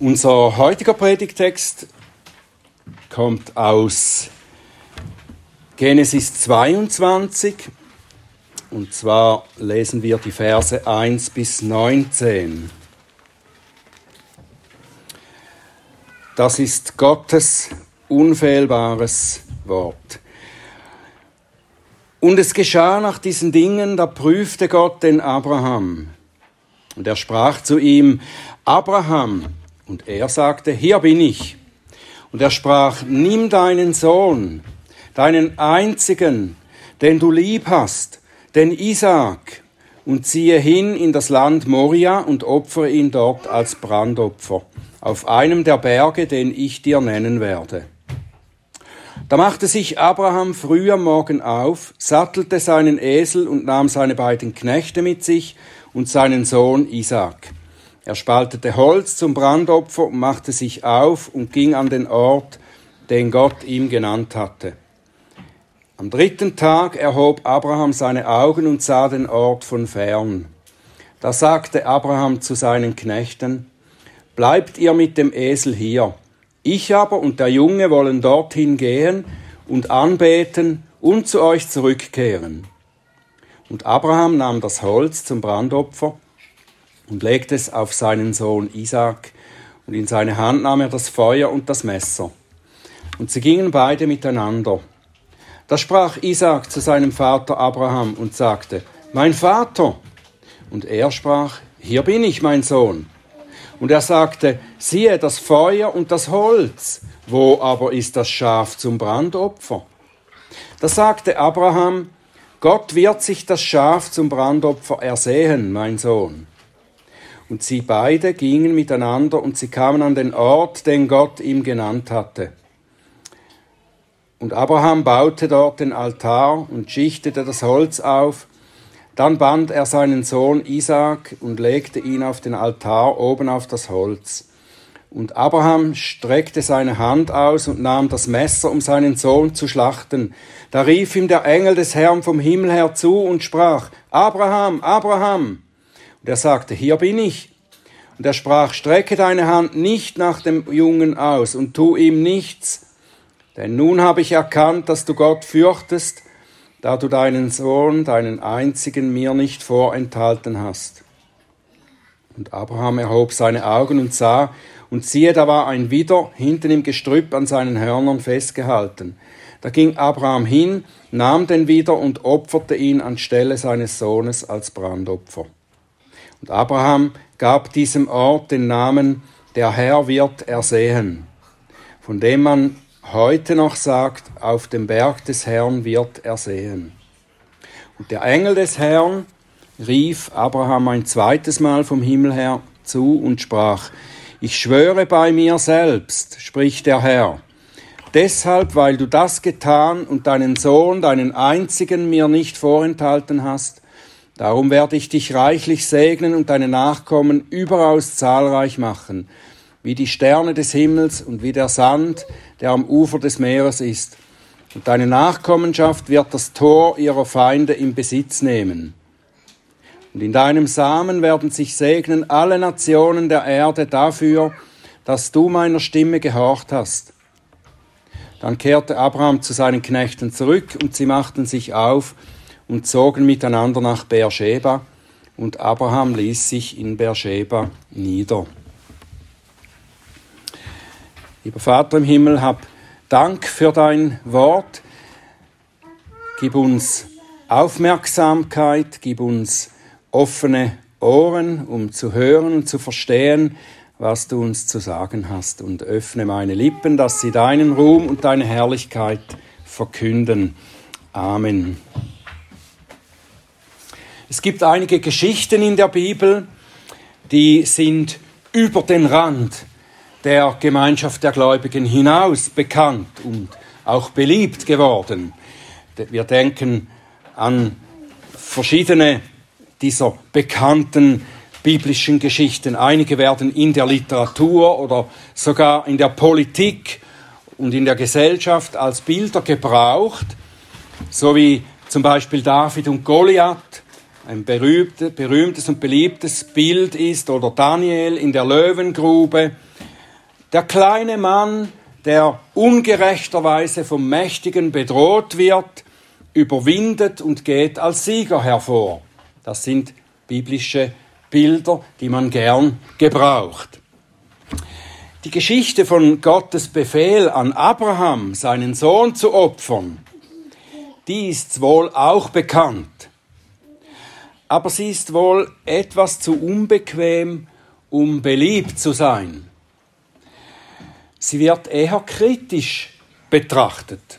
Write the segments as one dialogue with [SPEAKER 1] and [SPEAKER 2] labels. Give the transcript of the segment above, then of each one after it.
[SPEAKER 1] Unser heutiger Predigtext kommt aus Genesis 22 und zwar lesen wir die Verse 1 bis 19. Das ist Gottes unfehlbares Wort. Und es geschah nach diesen Dingen, da prüfte Gott den Abraham. Und er sprach zu ihm, Abraham, und er sagte, hier bin ich. Und er sprach, nimm deinen Sohn, deinen einzigen, den du lieb hast, den Isaak, und ziehe hin in das Land Moria und opfere ihn dort als Brandopfer, auf einem der Berge, den ich dir nennen werde. Da machte sich Abraham früh am Morgen auf, sattelte seinen Esel und nahm seine beiden Knechte mit sich und seinen Sohn Isaak. Er spaltete Holz zum Brandopfer und machte sich auf und ging an den Ort, den Gott ihm genannt hatte. Am dritten Tag erhob Abraham seine Augen und sah den Ort von fern. Da sagte Abraham zu seinen Knechten, Bleibt ihr mit dem Esel hier, ich aber und der Junge wollen dorthin gehen und anbeten und zu euch zurückkehren. Und Abraham nahm das Holz zum Brandopfer und legte es auf seinen Sohn Isaac, und in seine Hand nahm er das Feuer und das Messer. Und sie gingen beide miteinander. Da sprach Isaac zu seinem Vater Abraham und sagte, Mein Vater. Und er sprach, Hier bin ich, mein Sohn. Und er sagte, siehe das Feuer und das Holz, wo aber ist das Schaf zum Brandopfer? Da sagte Abraham, Gott wird sich das Schaf zum Brandopfer ersehen, mein Sohn. Und sie beide gingen miteinander und sie kamen an den Ort, den Gott ihm genannt hatte. Und Abraham baute dort den Altar und schichtete das Holz auf. Dann band er seinen Sohn Isaak und legte ihn auf den Altar oben auf das Holz. Und Abraham streckte seine Hand aus und nahm das Messer, um seinen Sohn zu schlachten. Da rief ihm der Engel des Herrn vom Himmel her zu und sprach, Abraham, Abraham. Und er sagte, hier bin ich. Und er sprach, strecke deine Hand nicht nach dem Jungen aus und tu ihm nichts. Denn nun habe ich erkannt, dass du Gott fürchtest, da du deinen Sohn, deinen einzigen, mir nicht vorenthalten hast. Und Abraham erhob seine Augen und sah, und siehe, da war ein Widder hinten im Gestrüpp an seinen Hörnern festgehalten. Da ging Abraham hin, nahm den Widder und opferte ihn anstelle seines Sohnes als Brandopfer. Und Abraham gab diesem Ort den Namen, der Herr wird ersehen, von dem man heute noch sagt, auf dem Berg des Herrn wird ersehen. Und der Engel des Herrn rief Abraham ein zweites Mal vom Himmel her zu und sprach, ich schwöre bei mir selbst, spricht der Herr, deshalb, weil du das getan und deinen Sohn, deinen einzigen, mir nicht vorenthalten hast, Darum werde ich dich reichlich segnen und deine Nachkommen überaus zahlreich machen, wie die Sterne des Himmels und wie der Sand, der am Ufer des Meeres ist. Und deine Nachkommenschaft wird das Tor ihrer Feinde in Besitz nehmen. Und in deinem Samen werden sich segnen alle Nationen der Erde dafür, dass du meiner Stimme gehorcht hast. Dann kehrte Abraham zu seinen Knechten zurück und sie machten sich auf, und zogen miteinander nach Beersheba, und Abraham ließ sich in Beersheba nieder. Lieber Vater im Himmel, hab Dank für dein Wort. Gib uns Aufmerksamkeit, gib uns offene Ohren, um zu hören und zu verstehen, was du uns zu sagen hast. Und öffne meine Lippen, dass sie deinen Ruhm und deine Herrlichkeit verkünden. Amen. Es gibt einige Geschichten in der Bibel, die sind über den Rand der Gemeinschaft der Gläubigen hinaus bekannt und auch beliebt geworden. Wir denken an verschiedene dieser bekannten biblischen Geschichten. Einige werden in der Literatur oder sogar in der Politik und in der Gesellschaft als Bilder gebraucht, so wie zum Beispiel David und Goliath ein berühmtes und beliebtes Bild ist, oder Daniel in der Löwengrube, Der kleine Mann, der ungerechterweise vom Mächtigen bedroht wird, überwindet und geht als Sieger hervor. Das sind biblische Bilder, die man gern gebraucht. Die Geschichte von Gottes Befehl an Abraham, seinen Sohn zu opfern, die ist wohl auch bekannt. Aber sie ist wohl etwas zu unbequem, um beliebt zu sein. Sie wird eher kritisch betrachtet,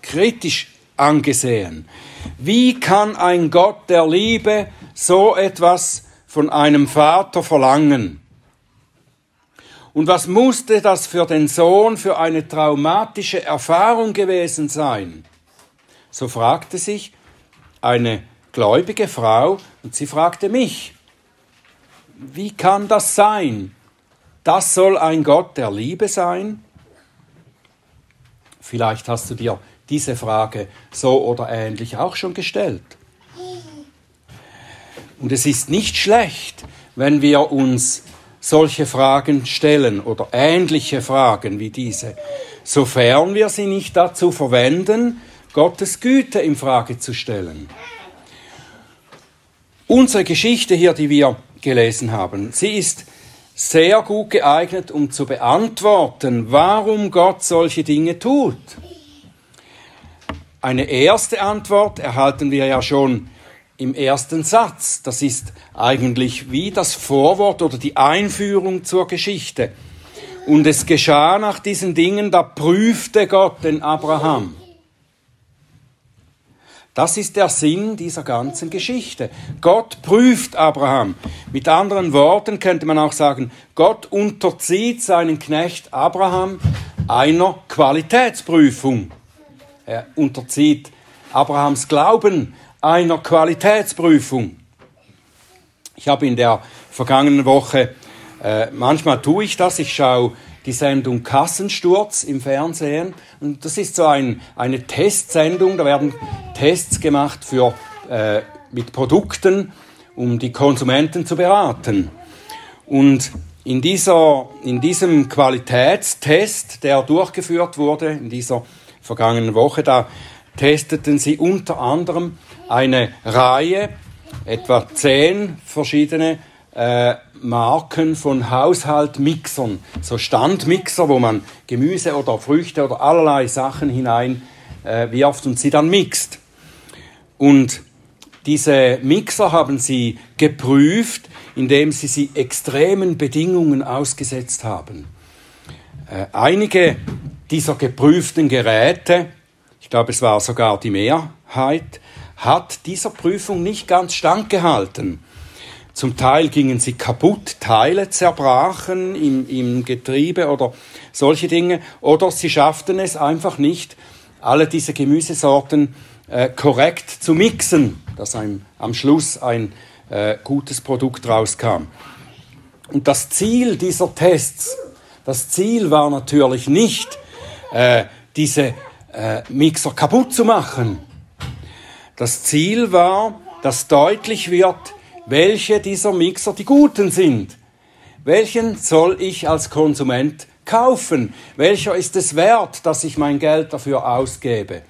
[SPEAKER 1] kritisch angesehen. Wie kann ein Gott der Liebe so etwas von einem Vater verlangen? Und was musste das für den Sohn für eine traumatische Erfahrung gewesen sein? So fragte sich eine gläubige Frau und sie fragte mich, wie kann das sein? Das soll ein Gott der Liebe sein? Vielleicht hast du dir diese Frage so oder ähnlich auch schon gestellt. Und es ist nicht schlecht, wenn wir uns solche Fragen stellen oder ähnliche Fragen wie diese, sofern wir sie nicht dazu verwenden, Gottes Güte in Frage zu stellen. Unsere Geschichte hier, die wir gelesen haben, sie ist sehr gut geeignet, um zu beantworten, warum Gott solche Dinge tut. Eine erste Antwort erhalten wir ja schon im ersten Satz. Das ist eigentlich wie das Vorwort oder die Einführung zur Geschichte. Und es geschah nach diesen Dingen, da prüfte Gott den Abraham. Das ist der Sinn dieser ganzen Geschichte. Gott prüft Abraham. Mit anderen Worten könnte man auch sagen, Gott unterzieht seinen Knecht Abraham einer Qualitätsprüfung. Er unterzieht Abrahams Glauben einer Qualitätsprüfung. Ich habe in der vergangenen Woche, äh, manchmal tue ich das, ich schaue die Sendung Kassensturz im Fernsehen und das ist so ein, eine Testsendung, da werden Tests gemacht für, äh, mit Produkten, um die Konsumenten zu beraten. Und in, dieser, in diesem Qualitätstest, der durchgeführt wurde, in dieser vergangenen Woche, da testeten sie unter anderem eine Reihe, etwa zehn verschiedene äh, Marken von Haushaltmixern, so Standmixer, wo man Gemüse oder Früchte oder allerlei Sachen hinein äh, wirft und sie dann mixt. Und diese Mixer haben sie geprüft, indem sie sie extremen Bedingungen ausgesetzt haben. Äh, einige dieser geprüften Geräte, ich glaube es war sogar die Mehrheit, hat dieser Prüfung nicht ganz standgehalten. Zum Teil gingen sie kaputt, Teile zerbrachen im, im Getriebe oder solche Dinge. Oder sie schafften es einfach nicht, alle diese Gemüsesorten äh, korrekt zu mixen, dass ein, am Schluss ein äh, gutes Produkt rauskam. Und das Ziel dieser Tests, das Ziel war natürlich nicht, äh, diese äh, Mixer kaputt zu machen, das Ziel war, dass deutlich wird, welche dieser Mixer die guten sind. Welchen soll ich als Konsument kaufen? Welcher ist es wert, dass ich mein Geld dafür ausgebe?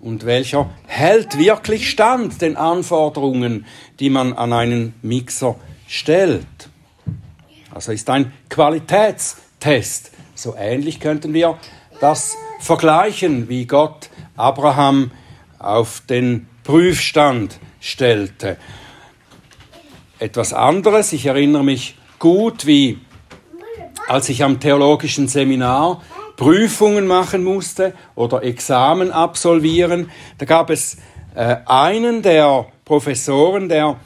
[SPEAKER 1] Und welcher hält wirklich stand den Anforderungen, die man an einen Mixer stellt? Also ist ein Qualitätstest. So ähnlich könnten wir das vergleichen, wie Gott Abraham auf den Prüfstand stellte. Etwas anderes, ich erinnere mich gut, wie als ich am theologischen Seminar Prüfungen machen musste oder Examen absolvieren, da gab es äh, einen der Professoren, der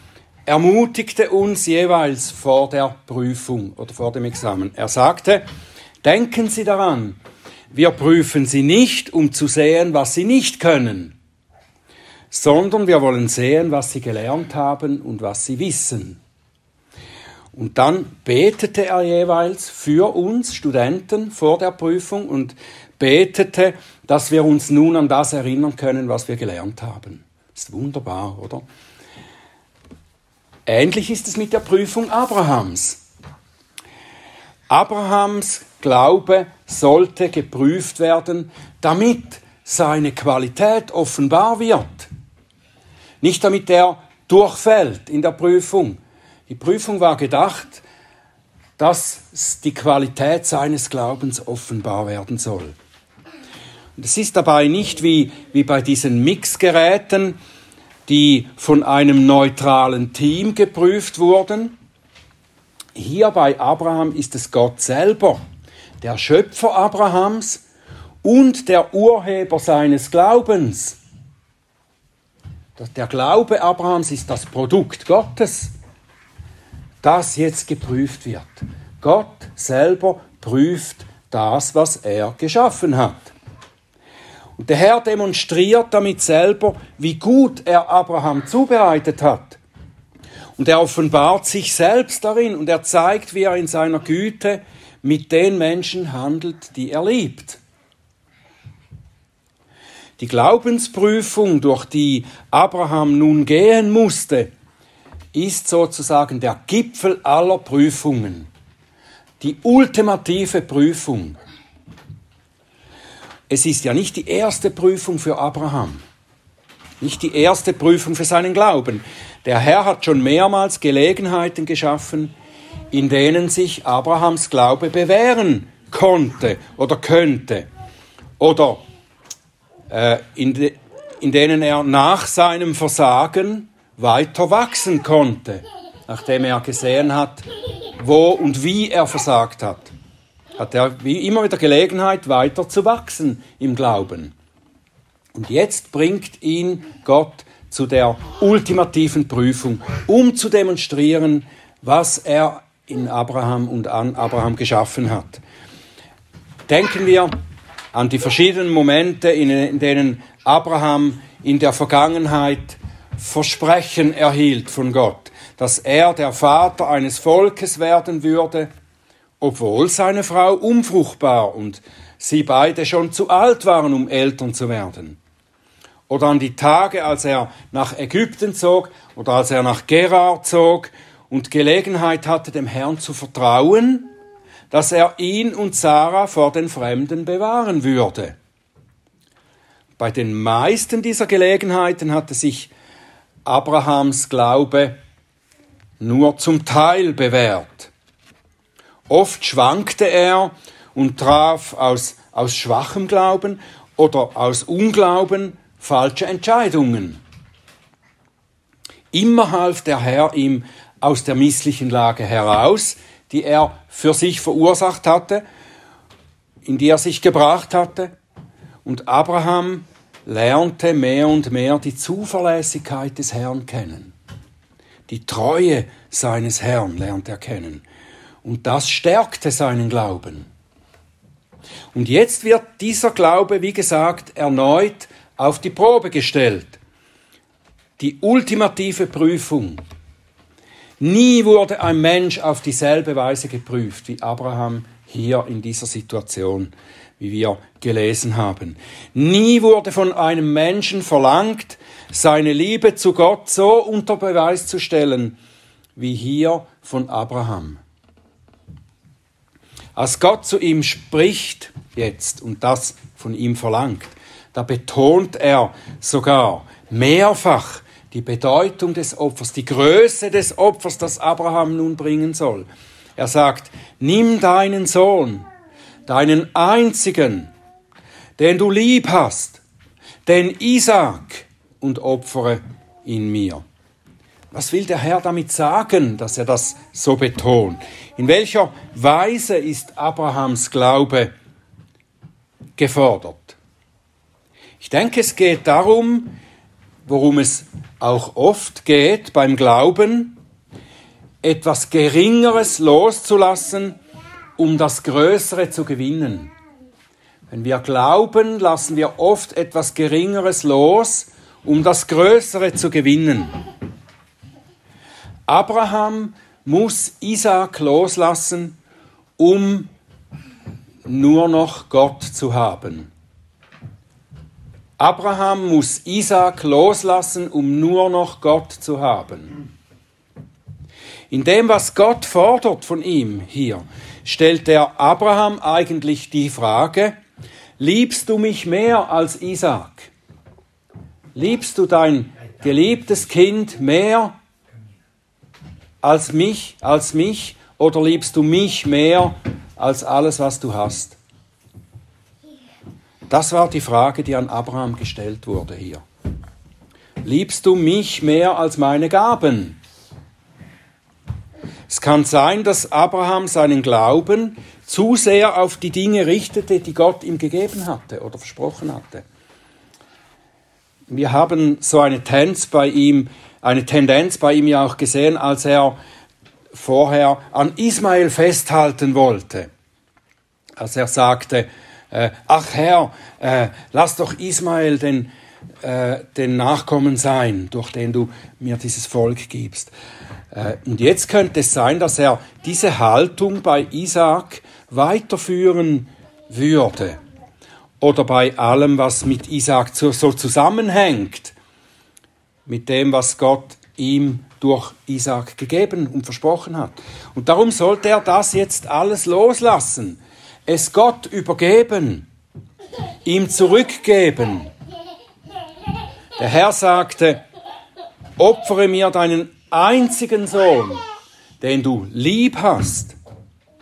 [SPEAKER 1] ermutigte uns jeweils vor der Prüfung oder vor dem Examen. Er sagte, denken Sie daran, wir prüfen Sie nicht, um zu sehen, was Sie nicht können, sondern wir wollen sehen, was sie gelernt haben und was sie wissen. Und dann betete er jeweils für uns Studenten vor der Prüfung und betete, dass wir uns nun an das erinnern können, was wir gelernt haben. Ist wunderbar, oder? Ähnlich ist es mit der Prüfung Abrahams. Abrahams Glaube sollte geprüft werden, damit seine Qualität offenbar wird. Nicht damit er durchfällt in der Prüfung. Die Prüfung war gedacht, dass die Qualität seines Glaubens offenbar werden soll. Und es ist dabei nicht wie, wie bei diesen Mixgeräten, die von einem neutralen Team geprüft wurden. Hier bei Abraham ist es Gott selber, der Schöpfer Abrahams und der Urheber seines Glaubens. Der Glaube Abrahams ist das Produkt Gottes, das jetzt geprüft wird. Gott selber prüft das, was er geschaffen hat. Und der Herr demonstriert damit selber, wie gut er Abraham zubereitet hat. Und er offenbart sich selbst darin und er zeigt, wie er in seiner Güte mit den Menschen handelt, die er liebt. Die Glaubensprüfung, durch die Abraham nun gehen musste, ist sozusagen der Gipfel aller Prüfungen, die ultimative Prüfung. Es ist ja nicht die erste Prüfung für Abraham, nicht die erste Prüfung für seinen Glauben. Der Herr hat schon mehrmals Gelegenheiten geschaffen, in denen sich Abrahams Glaube bewähren konnte oder könnte. Oder in, de, in denen er nach seinem Versagen weiter wachsen konnte, nachdem er gesehen hat, wo und wie er versagt hat hat er wie immer wieder Gelegenheit, weiter zu wachsen im Glauben. Und jetzt bringt ihn Gott zu der ultimativen Prüfung, um zu demonstrieren, was er in Abraham und an Abraham geschaffen hat. Denken wir an die verschiedenen Momente, in denen Abraham in der Vergangenheit Versprechen erhielt von Gott, dass er der Vater eines Volkes werden würde, obwohl seine Frau unfruchtbar und sie beide schon zu alt waren, um Eltern zu werden. Oder an die Tage, als er nach Ägypten zog oder als er nach Gerar zog und Gelegenheit hatte, dem Herrn zu vertrauen, dass er ihn und Sarah vor den Fremden bewahren würde. Bei den meisten dieser Gelegenheiten hatte sich Abrahams Glaube nur zum Teil bewährt. Oft schwankte er und traf aus, aus schwachem Glauben oder aus Unglauben falsche Entscheidungen. Immer half der Herr ihm aus der misslichen Lage heraus, die er für sich verursacht hatte, in die er sich gebracht hatte. Und Abraham lernte mehr und mehr die Zuverlässigkeit des Herrn kennen. Die Treue seines Herrn lernt er kennen. Und das stärkte seinen Glauben. Und jetzt wird dieser Glaube, wie gesagt, erneut auf die Probe gestellt. Die ultimative Prüfung. Nie wurde ein Mensch auf dieselbe Weise geprüft wie Abraham hier in dieser Situation, wie wir gelesen haben. Nie wurde von einem Menschen verlangt, seine Liebe zu Gott so unter Beweis zu stellen, wie hier von Abraham. Als Gott zu ihm spricht jetzt und das von ihm verlangt, da betont er sogar mehrfach die Bedeutung des Opfers, die Größe des Opfers, das Abraham nun bringen soll. Er sagt, nimm deinen Sohn, deinen einzigen, den du lieb hast, den Isaac, und opfere ihn mir. Was will der Herr damit sagen, dass er das so betont? In welcher Weise ist Abrahams Glaube gefordert? Ich denke, es geht darum, worum es auch oft geht beim Glauben, etwas Geringeres loszulassen, um das Größere zu gewinnen. Wenn wir glauben, lassen wir oft etwas Geringeres los, um das Größere zu gewinnen. Abraham muss Isaac loslassen, um nur noch Gott zu haben. Abraham muss Isaac loslassen, um nur noch Gott zu haben. In dem, was Gott fordert von ihm hier, stellt der Abraham eigentlich die Frage, liebst du mich mehr als Isaac? Liebst du dein geliebtes Kind mehr als mich, als mich, oder liebst du mich mehr als alles, was du hast? Das war die Frage, die an Abraham gestellt wurde hier. Liebst du mich mehr als meine Gaben? Es kann sein, dass Abraham seinen Glauben zu sehr auf die Dinge richtete, die Gott ihm gegeben hatte oder versprochen hatte. Wir haben so eine Tendenz bei ihm, eine Tendenz bei ihm ja auch gesehen, als er vorher an Ismael festhalten wollte. Als er sagte, äh, ach Herr, äh, lass doch Ismael den, äh, den Nachkommen sein, durch den du mir dieses Volk gibst. Äh, und jetzt könnte es sein, dass er diese Haltung bei Isaac weiterführen würde. Oder bei allem, was mit Isaac so zusammenhängt. Mit dem, was Gott ihm durch Isaac gegeben und versprochen hat. Und darum sollte er das jetzt alles loslassen. Es Gott übergeben. Ihm zurückgeben. Der Herr sagte, opfere mir deinen einzigen Sohn, den du lieb hast.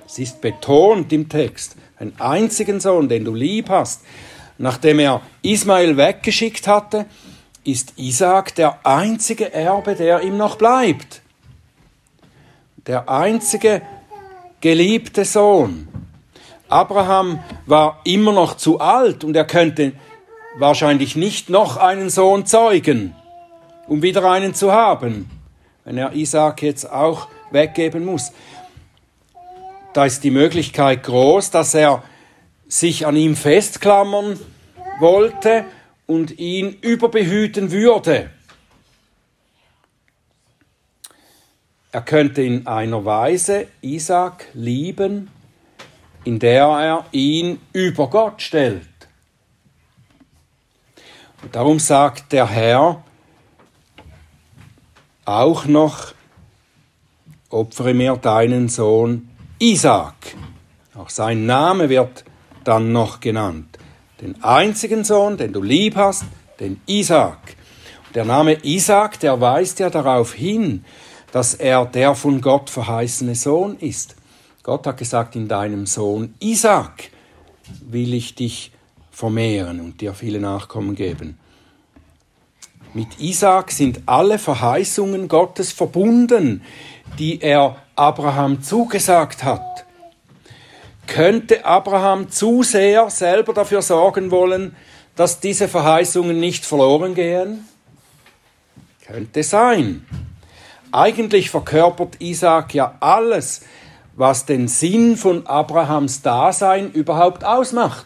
[SPEAKER 1] Es ist betont im Text, einen einzigen Sohn, den du lieb hast. Nachdem er Ismael weggeschickt hatte, ist Isaac der einzige Erbe, der ihm noch bleibt. Der einzige geliebte Sohn. Abraham war immer noch zu alt und er könnte wahrscheinlich nicht noch einen Sohn zeugen, um wieder einen zu haben, wenn er Isaac jetzt auch weggeben muss. Da ist die Möglichkeit groß, dass er sich an ihm festklammern wollte und ihn überbehüten würde. Er könnte in einer Weise Isaac lieben, in der er ihn über Gott stellt. Und darum sagt der Herr auch noch, opfere mir deinen Sohn Isaac. Auch sein Name wird dann noch genannt. Den einzigen Sohn, den du lieb hast, den Isaac. Der Name Isaac, der weist ja darauf hin, dass er der von Gott verheißene Sohn ist. Gott hat gesagt, in deinem Sohn Isaac will ich dich vermehren und dir viele Nachkommen geben. Mit Isaac sind alle Verheißungen Gottes verbunden, die er Abraham zugesagt hat. Könnte Abraham zu sehr selber dafür sorgen wollen, dass diese Verheißungen nicht verloren gehen? Könnte sein. Eigentlich verkörpert Isaac ja alles, was den Sinn von Abrahams Dasein überhaupt ausmacht.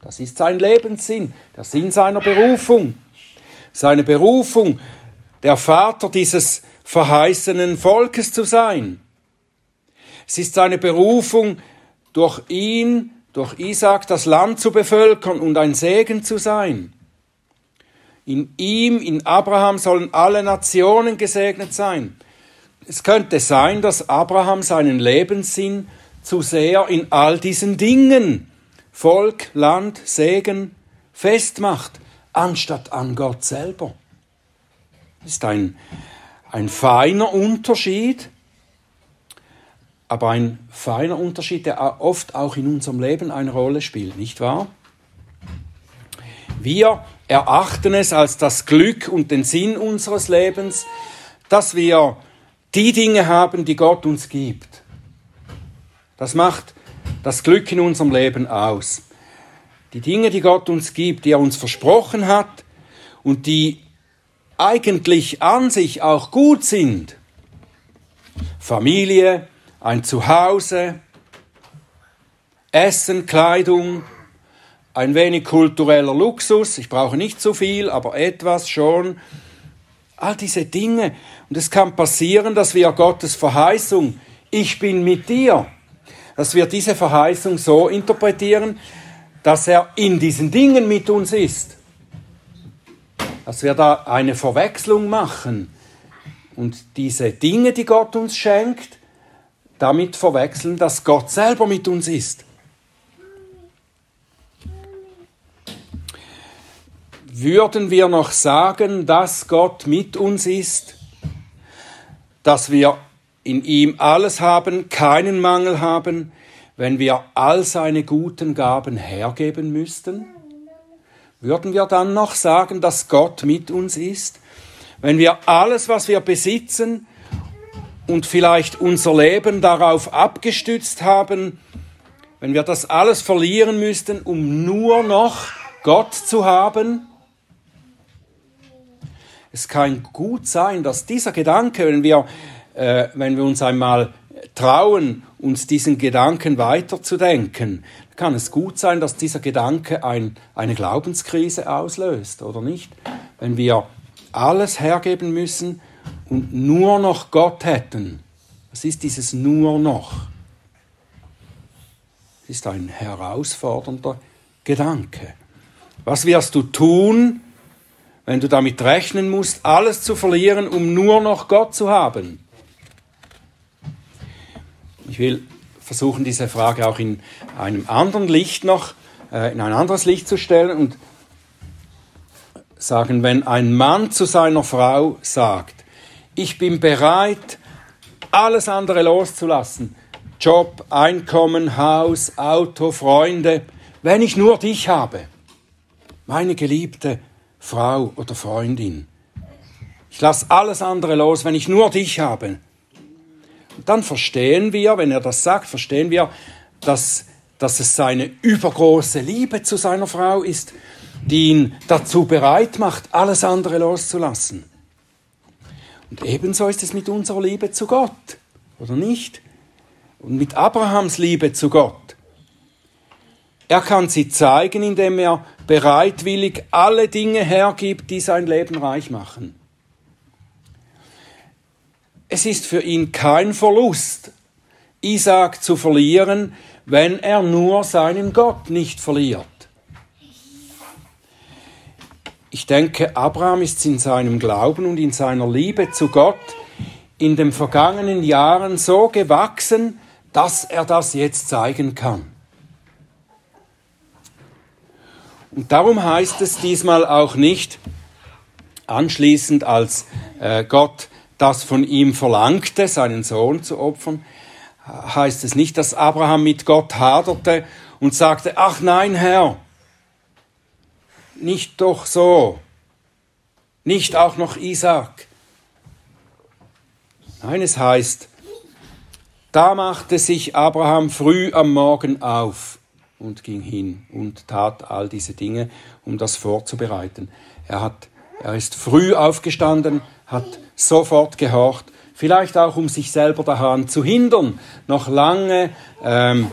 [SPEAKER 1] Das ist sein Lebenssinn, der Sinn seiner Berufung. Seine Berufung, der Vater dieses verheißenen Volkes zu sein. Es ist seine Berufung, durch ihn, durch Isaac das Land zu bevölkern und ein Segen zu sein. In ihm, in Abraham sollen alle Nationen gesegnet sein. Es könnte sein, dass Abraham seinen Lebenssinn zu sehr in all diesen Dingen, Volk, Land, Segen, festmacht, anstatt an Gott selber. Das ist ein, ein feiner Unterschied, aber ein feiner Unterschied, der oft auch in unserem Leben eine Rolle spielt, nicht wahr? Wir erachten es als das Glück und den Sinn unseres Lebens, dass wir die Dinge haben, die Gott uns gibt. Das macht das Glück in unserem Leben aus. Die Dinge, die Gott uns gibt, die er uns versprochen hat und die eigentlich an sich auch gut sind. Familie, ein Zuhause, Essen, Kleidung, ein wenig kultureller Luxus. Ich brauche nicht so viel, aber etwas schon. All diese Dinge. Und es kann passieren, dass wir Gottes Verheißung, ich bin mit dir, dass wir diese Verheißung so interpretieren, dass er in diesen Dingen mit uns ist. Dass wir da eine Verwechslung machen. und diese Dinge, die Gott uns schenkt, damit verwechseln, dass Gott selber mit uns ist. Würden wir noch sagen, dass Gott mit uns ist, dass wir in ihm alles haben, keinen Mangel haben, wenn wir all seine guten Gaben hergeben müssten? Würden wir dann noch sagen, dass Gott mit uns ist? Wenn wir alles, was wir besitzen und vielleicht unser Leben darauf abgestützt haben, wenn wir das alles verlieren müssten, um nur noch Gott zu haben? Es kann gut sein, dass dieser Gedanke, wenn wir, äh, wenn wir uns einmal trauen, uns diesen Gedanken weiterzudenken, kann es gut sein, dass dieser Gedanke ein, eine Glaubenskrise auslöst, oder nicht? Wenn wir alles hergeben müssen und nur noch Gott hätten. Was ist dieses nur noch? Es ist ein herausfordernder Gedanke. Was wirst du tun, wenn du damit rechnen musst, alles zu verlieren, um nur noch Gott zu haben? Ich will versuchen, diese Frage auch in einem anderen Licht noch, äh, in ein anderes Licht zu stellen und sagen, wenn ein Mann zu seiner Frau sagt, ich bin bereit, alles andere loszulassen, Job, Einkommen, Haus, Auto, Freunde, wenn ich nur dich habe, meine geliebte Frau oder Freundin. Ich lasse alles andere los, wenn ich nur dich habe. Und dann verstehen wir, wenn er das sagt, verstehen wir, dass, dass es seine übergroße Liebe zu seiner Frau ist, die ihn dazu bereit macht, alles andere loszulassen. Und ebenso ist es mit unserer Liebe zu Gott, oder nicht? Und mit Abrahams Liebe zu Gott. Er kann sie zeigen, indem er bereitwillig alle Dinge hergibt, die sein Leben reich machen. Es ist für ihn kein Verlust, Isaac zu verlieren, wenn er nur seinen Gott nicht verliert. Ich denke, Abraham ist in seinem Glauben und in seiner Liebe zu Gott in den vergangenen Jahren so gewachsen, dass er das jetzt zeigen kann. Und darum heißt es diesmal auch nicht, anschließend als äh, Gott das von ihm verlangte, seinen Sohn zu opfern, heißt es nicht, dass Abraham mit Gott haderte und sagte, ach nein, Herr, nicht doch so, nicht auch noch Isaac. Nein, es heißt, da machte sich Abraham früh am Morgen auf und ging hin und tat all diese Dinge, um das vorzubereiten. Er, hat, er ist früh aufgestanden, hat sofort gehorcht, vielleicht auch um sich selber daran zu hindern, noch lange ähm,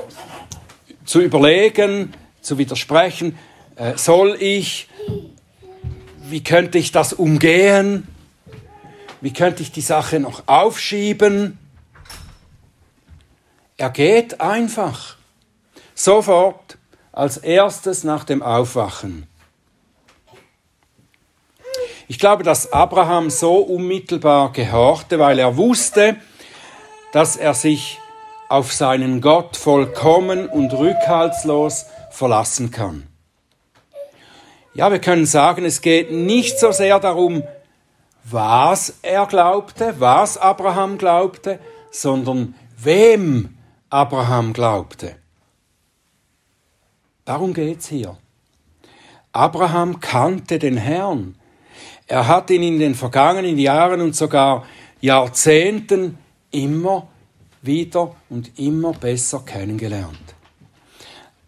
[SPEAKER 1] zu überlegen, zu widersprechen, äh, soll ich, wie könnte ich das umgehen, wie könnte ich die Sache noch aufschieben. Er geht einfach, sofort, als erstes nach dem Aufwachen. Ich glaube, dass Abraham so unmittelbar gehorchte, weil er wusste, dass er sich auf seinen Gott vollkommen und rückhaltslos verlassen kann. Ja, wir können sagen, es geht nicht so sehr darum, was er glaubte, was Abraham glaubte, sondern wem Abraham glaubte. Darum geht's hier. Abraham kannte den Herrn. Er hat ihn in den vergangenen Jahren und sogar Jahrzehnten immer wieder und immer besser kennengelernt.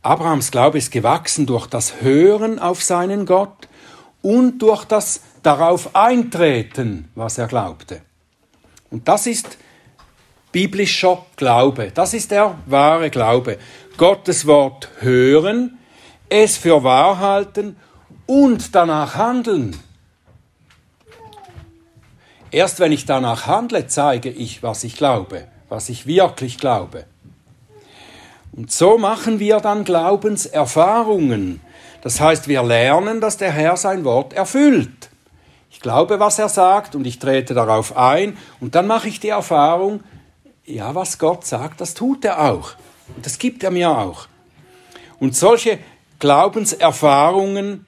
[SPEAKER 1] Abrahams Glaube ist gewachsen durch das Hören auf seinen Gott und durch das darauf eintreten, was er glaubte. Und das ist biblischer Glaube. Das ist der wahre Glaube. Gottes Wort hören, es für wahr halten und danach handeln. Erst wenn ich danach handle, zeige ich, was ich glaube, was ich wirklich glaube. Und so machen wir dann Glaubenserfahrungen. Das heißt, wir lernen, dass der Herr sein Wort erfüllt. Ich glaube, was er sagt und ich trete darauf ein und dann mache ich die Erfahrung, ja, was Gott sagt, das tut er auch. Und das gibt er mir auch. Und solche Glaubenserfahrungen,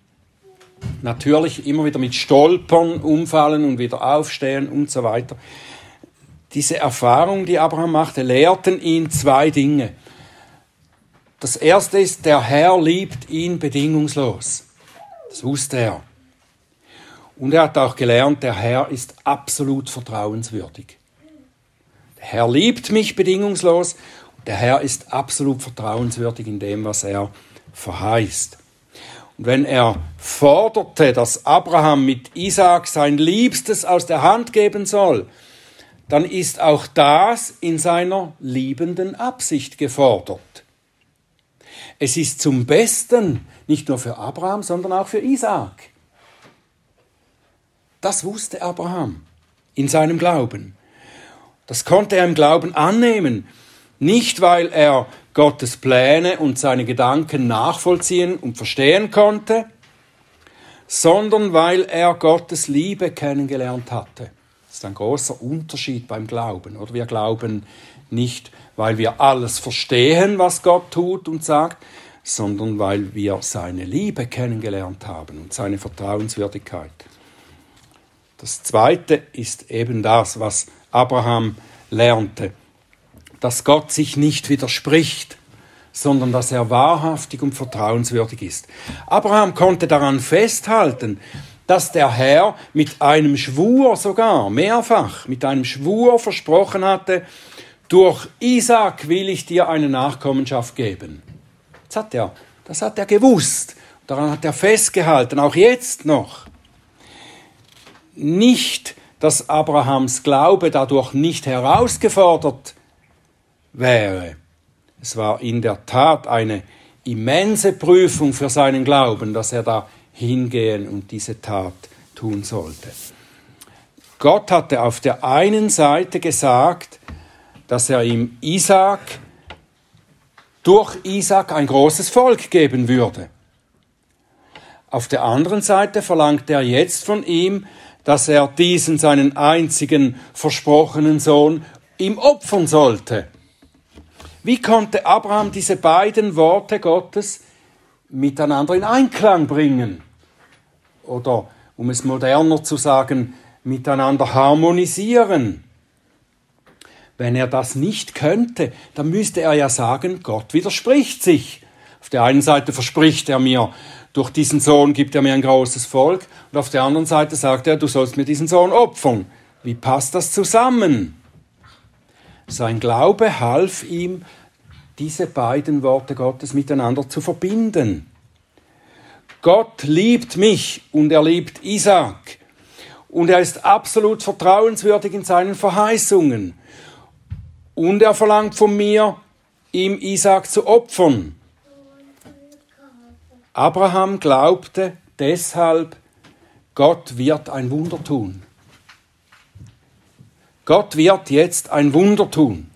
[SPEAKER 1] natürlich immer wieder mit Stolpern, Umfallen und wieder aufstehen und so weiter, diese Erfahrung, die Abraham machte, lehrten ihn zwei Dinge. Das erste ist, der Herr liebt ihn bedingungslos. Das wusste er. Und er hat auch gelernt, der Herr ist absolut vertrauenswürdig. Der Herr liebt mich bedingungslos der Herr ist absolut vertrauenswürdig in dem, was er verheißt. Und wenn er forderte, dass Abraham mit Isaak sein Liebstes aus der Hand geben soll, dann ist auch das in seiner liebenden Absicht gefordert. Es ist zum Besten, nicht nur für Abraham, sondern auch für Isaak. Das wusste Abraham in seinem Glauben. Das konnte er im Glauben annehmen, nicht weil er Gottes Pläne und seine Gedanken nachvollziehen und verstehen konnte, sondern weil er Gottes Liebe kennengelernt hatte. Das ist ein großer Unterschied beim Glauben. Oder wir glauben nicht, weil wir alles verstehen, was Gott tut und sagt, sondern weil wir seine Liebe kennengelernt haben und seine Vertrauenswürdigkeit. Das Zweite ist eben das, was Abraham lernte, dass Gott sich nicht widerspricht, sondern dass er wahrhaftig und vertrauenswürdig ist. Abraham konnte daran festhalten, dass der Herr mit einem Schwur sogar, mehrfach, mit einem Schwur versprochen hatte, durch Isaac will ich dir eine Nachkommenschaft geben. Das hat er, das hat er gewusst. Daran hat er festgehalten, auch jetzt noch nicht, dass Abrahams Glaube dadurch nicht herausgefordert wäre. Es war in der Tat eine immense Prüfung für seinen Glauben, dass er da hingehen und diese Tat tun sollte. Gott hatte auf der einen Seite gesagt, dass er ihm Isaac durch Isaac ein großes Volk geben würde. Auf der anderen Seite verlangt er jetzt von ihm, dass er diesen seinen einzigen versprochenen Sohn ihm opfern sollte. Wie konnte Abraham diese beiden Worte Gottes miteinander in Einklang bringen? Oder, um es moderner zu sagen, miteinander harmonisieren? Wenn er das nicht könnte, dann müsste er ja sagen, Gott widerspricht sich. Auf der einen Seite verspricht er mir, durch diesen Sohn gibt er mir ein großes Volk. Und auf der anderen Seite sagt er, du sollst mir diesen Sohn opfern. Wie passt das zusammen? Sein Glaube half ihm, diese beiden Worte Gottes miteinander zu verbinden. Gott liebt mich und er liebt Isaac. Und er ist absolut vertrauenswürdig in seinen Verheißungen. Und er verlangt von mir, ihm Isaac zu opfern. Abraham glaubte deshalb, Gott wird ein Wunder tun. Gott wird jetzt ein Wunder tun.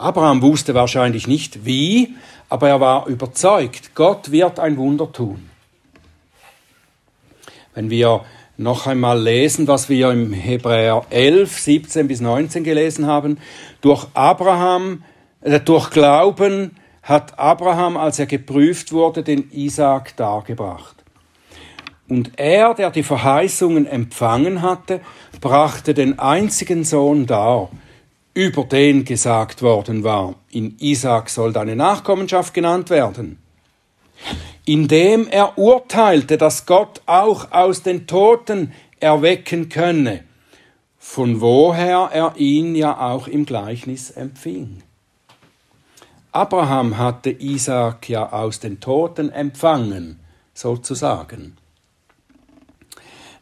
[SPEAKER 1] Abraham wusste wahrscheinlich nicht wie, aber er war überzeugt, Gott wird ein Wunder tun. Wenn wir noch einmal lesen, was wir im Hebräer 11, 17 bis 19 gelesen haben, durch Abraham, äh, durch Glauben hat Abraham, als er geprüft wurde, den Isaak dargebracht. Und er, der die Verheißungen empfangen hatte, brachte den einzigen Sohn dar, über den gesagt worden war, in Isaak soll deine Nachkommenschaft genannt werden, indem er urteilte, dass Gott auch aus den Toten erwecken könne, von woher er ihn ja auch im Gleichnis empfing. Abraham hatte Isaak ja aus den Toten empfangen, sozusagen.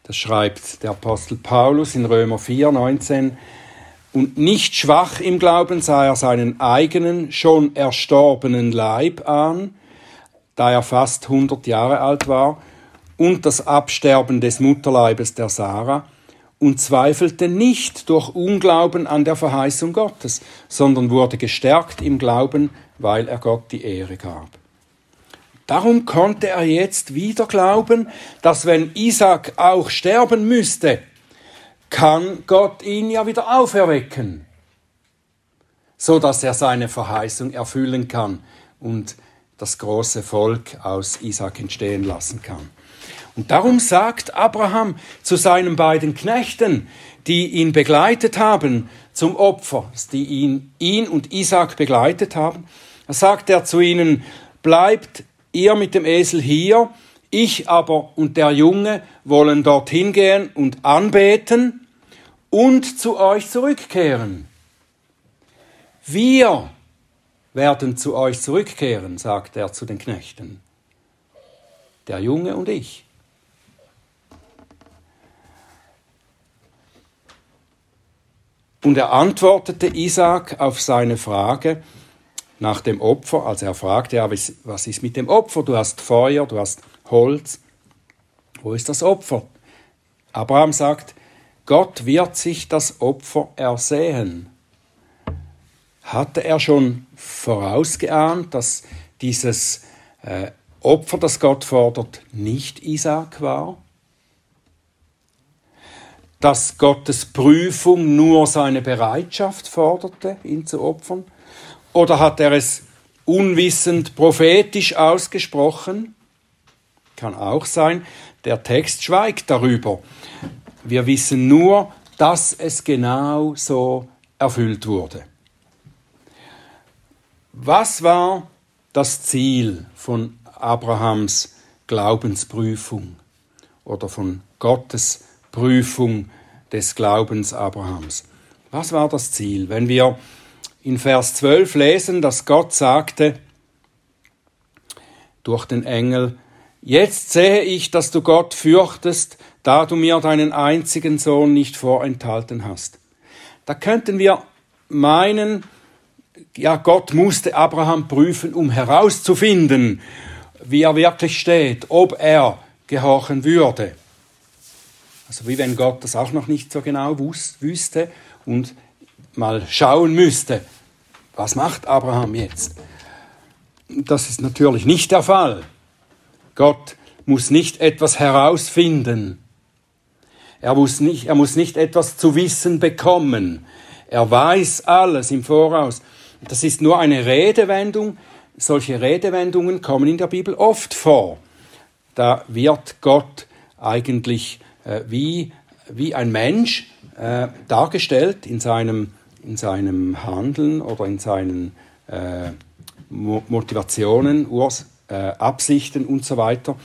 [SPEAKER 1] Das schreibt der Apostel Paulus in Römer 4, 19. Und nicht schwach im Glauben sah er seinen eigenen, schon erstorbenen Leib an, da er fast 100 Jahre alt war, und das Absterben des Mutterleibes der Sarah, und zweifelte nicht durch Unglauben an der Verheißung Gottes, sondern wurde gestärkt im Glauben, weil er Gott die Ehre gab. Darum konnte er jetzt wieder glauben, dass wenn Isaac auch sterben müsste, kann Gott ihn ja wieder auferwecken, so dass er seine Verheißung erfüllen kann und das große Volk aus Isaac entstehen lassen kann. Und darum sagt Abraham zu seinen beiden Knechten, die ihn begleitet haben zum Opfer, die ihn, ihn und Isaac begleitet haben, sagt er zu ihnen, bleibt ihr mit dem Esel hier, ich aber und der Junge wollen dorthin gehen und anbeten und zu euch zurückkehren. Wir werden zu euch zurückkehren, sagt er zu den Knechten. Der Junge und ich. Und er antwortete Isaac auf seine Frage nach dem Opfer, als er fragte, ja, was ist mit dem Opfer? Du hast Feuer, du hast Holz. Wo ist das Opfer? Abraham sagt, Gott wird sich das Opfer ersehen. Hatte er schon vorausgeahnt, dass dieses äh, Opfer, das Gott fordert, nicht Isaac war? dass Gottes Prüfung nur seine Bereitschaft forderte, ihn zu opfern? Oder hat er es unwissend prophetisch ausgesprochen? Kann auch sein. Der Text schweigt darüber. Wir wissen nur, dass es genau so erfüllt wurde. Was war das Ziel von Abrahams Glaubensprüfung oder von Gottes Prüfung des Glaubens Abrahams. Was war das Ziel? Wenn wir in Vers 12 lesen, dass Gott sagte durch den Engel, Jetzt sehe ich, dass du Gott fürchtest, da du mir deinen einzigen Sohn nicht vorenthalten hast. Da könnten wir meinen, ja, Gott musste Abraham prüfen, um herauszufinden, wie er wirklich steht, ob er gehorchen würde. Also wie wenn Gott das auch noch nicht so genau wüsste und mal schauen müsste, was macht Abraham jetzt? Das ist natürlich nicht der Fall. Gott muss nicht etwas herausfinden. Er muss nicht, er muss nicht etwas zu wissen bekommen. Er weiß alles im Voraus. Das ist nur eine Redewendung. Solche Redewendungen kommen in der Bibel oft vor. Da wird Gott eigentlich äh, wie, wie ein Mensch äh, dargestellt in seinem, in seinem Handeln oder in seinen äh, Motivationen, Urs, äh, Absichten und so weiter.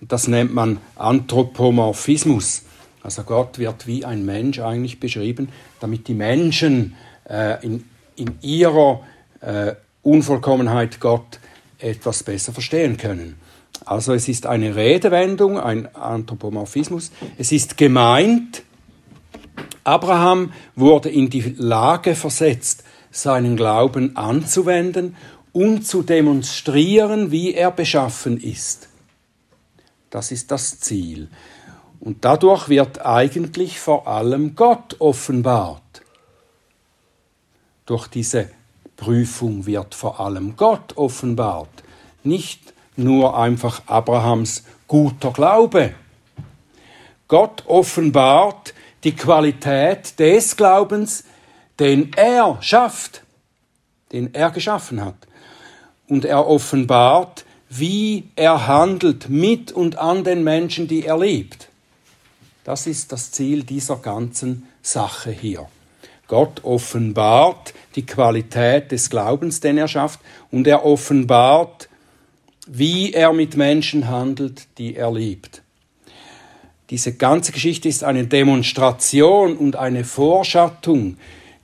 [SPEAKER 1] Das nennt man Anthropomorphismus. Also Gott wird wie ein Mensch eigentlich beschrieben, damit die Menschen äh, in, in ihrer äh, Unvollkommenheit Gott etwas besser verstehen können. Also es ist eine Redewendung, ein Anthropomorphismus. Es ist gemeint, Abraham wurde in die Lage versetzt, seinen Glauben anzuwenden und zu demonstrieren, wie er beschaffen ist. Das ist das Ziel. Und dadurch wird eigentlich vor allem Gott offenbart. Durch diese Prüfung wird vor allem Gott offenbart, nicht nur einfach Abrahams guter Glaube. Gott offenbart die Qualität des Glaubens, den er schafft, den er geschaffen hat. Und er offenbart, wie er handelt mit und an den Menschen, die er liebt. Das ist das Ziel dieser ganzen Sache hier. Gott offenbart die Qualität des Glaubens, den er schafft, und er offenbart wie er mit Menschen handelt, die er liebt. Diese ganze Geschichte ist eine Demonstration und eine Vorschattung,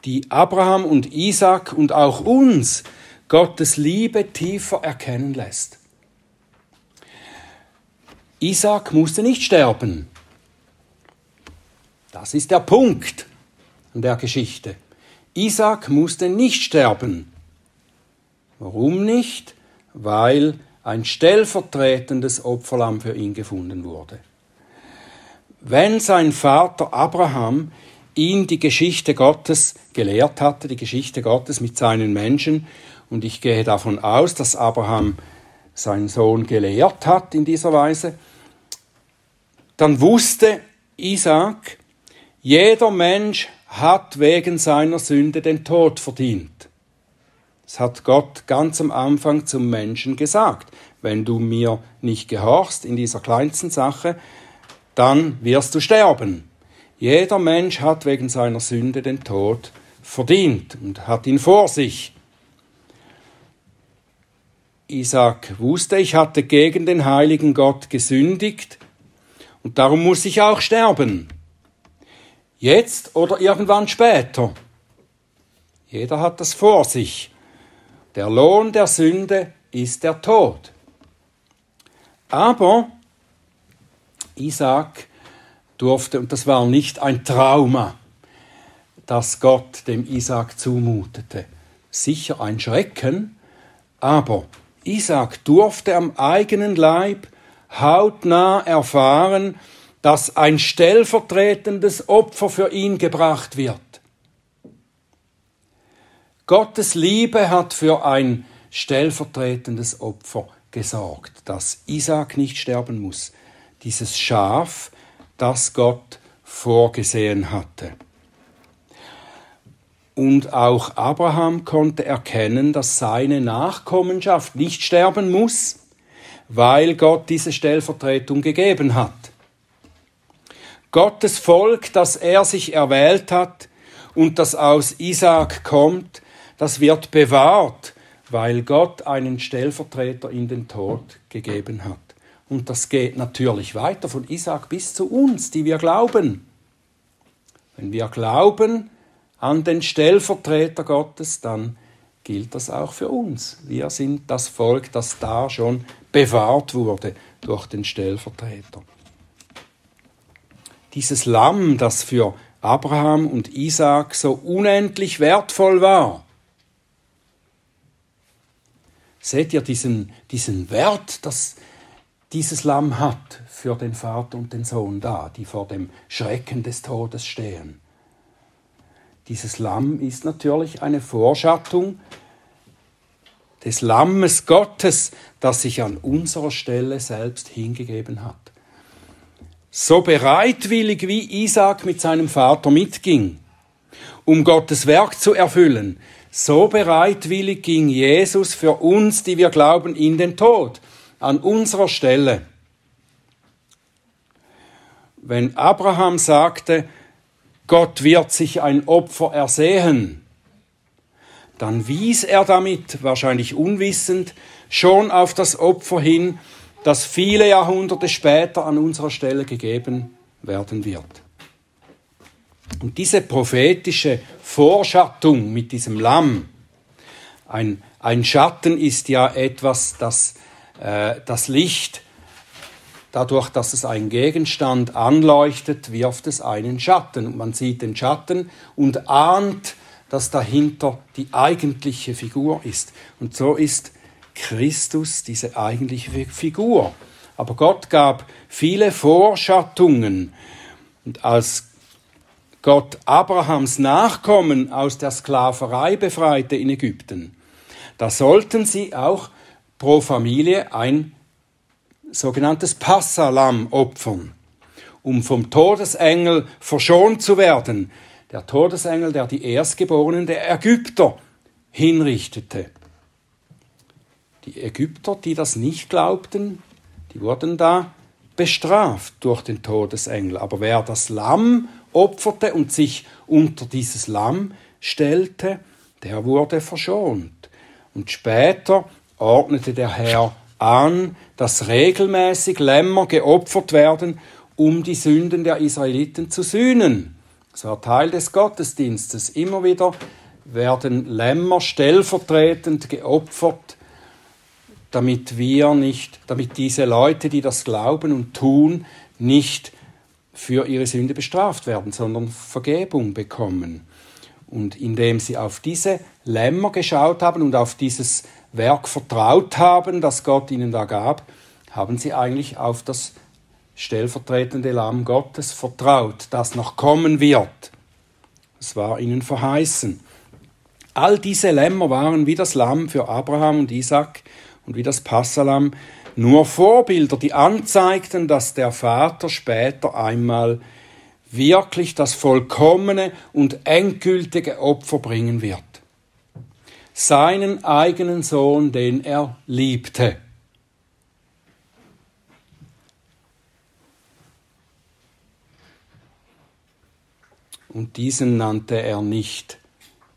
[SPEAKER 1] die Abraham und Isaac und auch uns Gottes Liebe tiefer erkennen lässt. Isaac musste nicht sterben. Das ist der Punkt an der Geschichte. Isaac musste nicht sterben. Warum nicht? Weil ein stellvertretendes Opferlamm für ihn gefunden wurde. Wenn sein Vater Abraham ihn die Geschichte Gottes gelehrt hatte, die Geschichte Gottes mit seinen Menschen, und ich gehe davon aus, dass Abraham seinen Sohn gelehrt hat in dieser Weise, dann wusste Isaac, jeder Mensch hat wegen seiner Sünde den Tod verdient. Das hat Gott ganz am Anfang zum Menschen gesagt. Wenn du mir nicht gehorchst in dieser kleinsten Sache, dann wirst du sterben. Jeder Mensch hat wegen seiner Sünde den Tod verdient und hat ihn vor sich. Isaac wusste, ich hatte gegen den heiligen Gott gesündigt und darum muss ich auch sterben. Jetzt oder irgendwann später. Jeder hat das vor sich. Der Lohn der Sünde ist der Tod. Aber Isaac durfte, und das war nicht ein Trauma, das Gott dem Isaac zumutete, sicher ein Schrecken, aber Isaac durfte am eigenen Leib hautnah erfahren, dass ein stellvertretendes Opfer für ihn gebracht wird. Gottes Liebe hat für ein stellvertretendes Opfer gesorgt, dass Isaac nicht sterben muss. Dieses Schaf, das Gott vorgesehen hatte. Und auch Abraham konnte erkennen, dass seine Nachkommenschaft nicht sterben muss, weil Gott diese Stellvertretung gegeben hat. Gottes Volk, das er sich erwählt hat und das aus Isaak kommt, das wird bewahrt, weil Gott einen Stellvertreter in den Tod gegeben hat. Und das geht natürlich weiter von Isaac bis zu uns, die wir glauben. Wenn wir glauben an den Stellvertreter Gottes, dann gilt das auch für uns. Wir sind das Volk, das da schon bewahrt wurde durch den Stellvertreter. Dieses Lamm, das für Abraham und Isaac so unendlich wertvoll war, Seht ihr diesen, diesen Wert, dass dieses Lamm hat für den Vater und den Sohn da, die vor dem Schrecken des Todes stehen? Dieses Lamm ist natürlich eine Vorschattung des Lammes Gottes, das sich an unserer Stelle selbst hingegeben hat. So bereitwillig wie Isaac mit seinem Vater mitging, um Gottes Werk zu erfüllen, so bereitwillig ging Jesus für uns, die wir glauben, in den Tod, an unserer Stelle. Wenn Abraham sagte, Gott wird sich ein Opfer ersehen, dann wies er damit, wahrscheinlich unwissend, schon auf das Opfer hin, das viele Jahrhunderte später an unserer Stelle gegeben werden wird. Und diese prophetische Vorschattung mit diesem Lamm, ein, ein Schatten ist ja etwas, das das Licht, dadurch, dass es einen Gegenstand anleuchtet, wirft es einen Schatten. Und man sieht den Schatten und ahnt, dass dahinter die eigentliche Figur ist. Und so ist Christus diese eigentliche Figur. Aber Gott gab viele Vorschattungen. Und als Gott Abrahams Nachkommen aus der Sklaverei befreite in Ägypten, da sollten sie auch pro Familie ein sogenanntes Passalam opfern, um vom Todesengel verschont zu werden. Der Todesengel, der die Erstgeborenen der Ägypter hinrichtete. Die Ägypter, die das nicht glaubten, die wurden da bestraft durch den Todesengel. Aber wer das Lamm opferte und sich unter dieses Lamm stellte, der wurde verschont. Und später ordnete der Herr an, dass regelmäßig Lämmer geopfert werden, um die Sünden der Israeliten zu sühnen. Das war Teil des Gottesdienstes. Immer wieder werden Lämmer stellvertretend geopfert, damit wir nicht, damit diese Leute, die das glauben und tun, nicht für ihre Sünde bestraft werden, sondern Vergebung bekommen. Und indem sie auf diese Lämmer geschaut haben und auf dieses Werk vertraut haben, das Gott ihnen da gab, haben sie eigentlich auf das stellvertretende Lamm Gottes vertraut, das noch kommen wird. Es war ihnen verheißen. All diese Lämmer waren wie das Lamm für Abraham und Isaac und wie das Passalam nur Vorbilder, die anzeigten, dass der Vater später einmal wirklich das vollkommene und endgültige Opfer bringen wird. Seinen eigenen Sohn, den er liebte. Und diesen nannte er nicht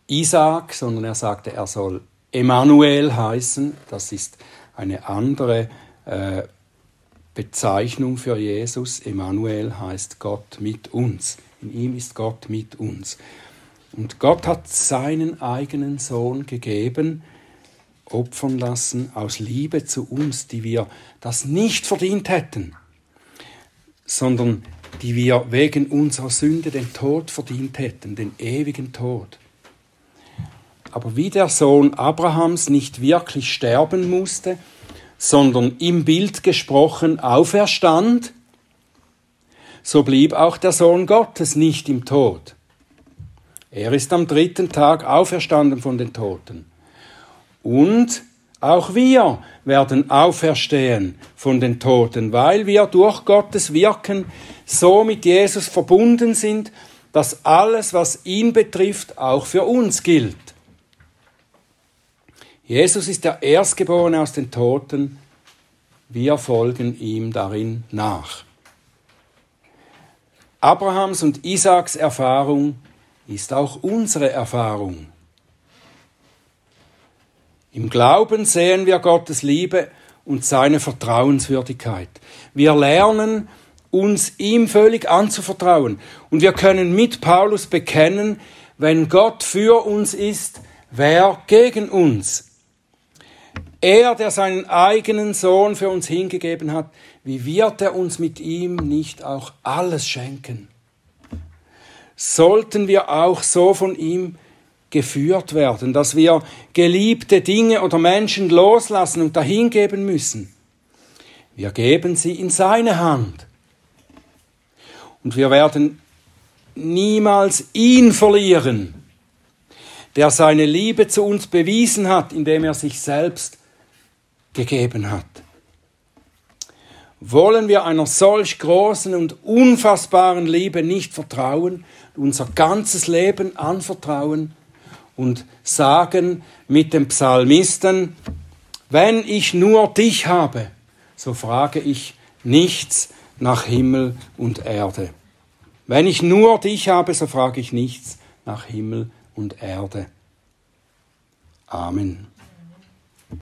[SPEAKER 1] Isaac, sondern er sagte, er soll Emanuel heißen. Das ist eine andere äh, Bezeichnung für Jesus. Emanuel heißt Gott mit uns. In ihm ist Gott mit uns. Und Gott hat seinen eigenen Sohn gegeben, opfern lassen aus Liebe zu uns, die wir das nicht verdient hätten, sondern die wir wegen unserer Sünde den Tod verdient hätten, den ewigen Tod. Aber wie der Sohn Abrahams nicht wirklich sterben musste, sondern im Bild gesprochen auferstand, so blieb auch der Sohn Gottes nicht im Tod. Er ist am dritten Tag auferstanden von den Toten. Und auch wir werden auferstehen von den Toten, weil wir durch Gottes Wirken so mit Jesus verbunden sind, dass alles, was ihn betrifft, auch für uns gilt. Jesus ist der Erstgeborene aus den Toten, wir folgen ihm darin nach. Abrahams und Isaaks Erfahrung ist auch unsere Erfahrung. Im Glauben sehen wir Gottes Liebe und seine Vertrauenswürdigkeit. Wir lernen, uns ihm völlig anzuvertrauen. Und wir können mit Paulus bekennen, wenn Gott für uns ist, wer gegen uns? Er, der seinen eigenen Sohn für uns hingegeben hat, wie wird er uns mit ihm nicht auch alles schenken? Sollten wir auch so von ihm geführt werden, dass wir geliebte Dinge oder Menschen loslassen und dahingeben müssen. Wir geben sie in seine Hand. Und wir werden niemals ihn verlieren, der seine Liebe zu uns bewiesen hat, indem er sich selbst gegeben hat. Wollen wir einer solch großen und unfassbaren Liebe nicht vertrauen, unser ganzes Leben anvertrauen, und sagen mit dem Psalmisten, wenn ich nur dich habe, so frage ich nichts nach Himmel und Erde. Wenn ich nur dich habe, so frage ich nichts nach Himmel und Erde. Amen.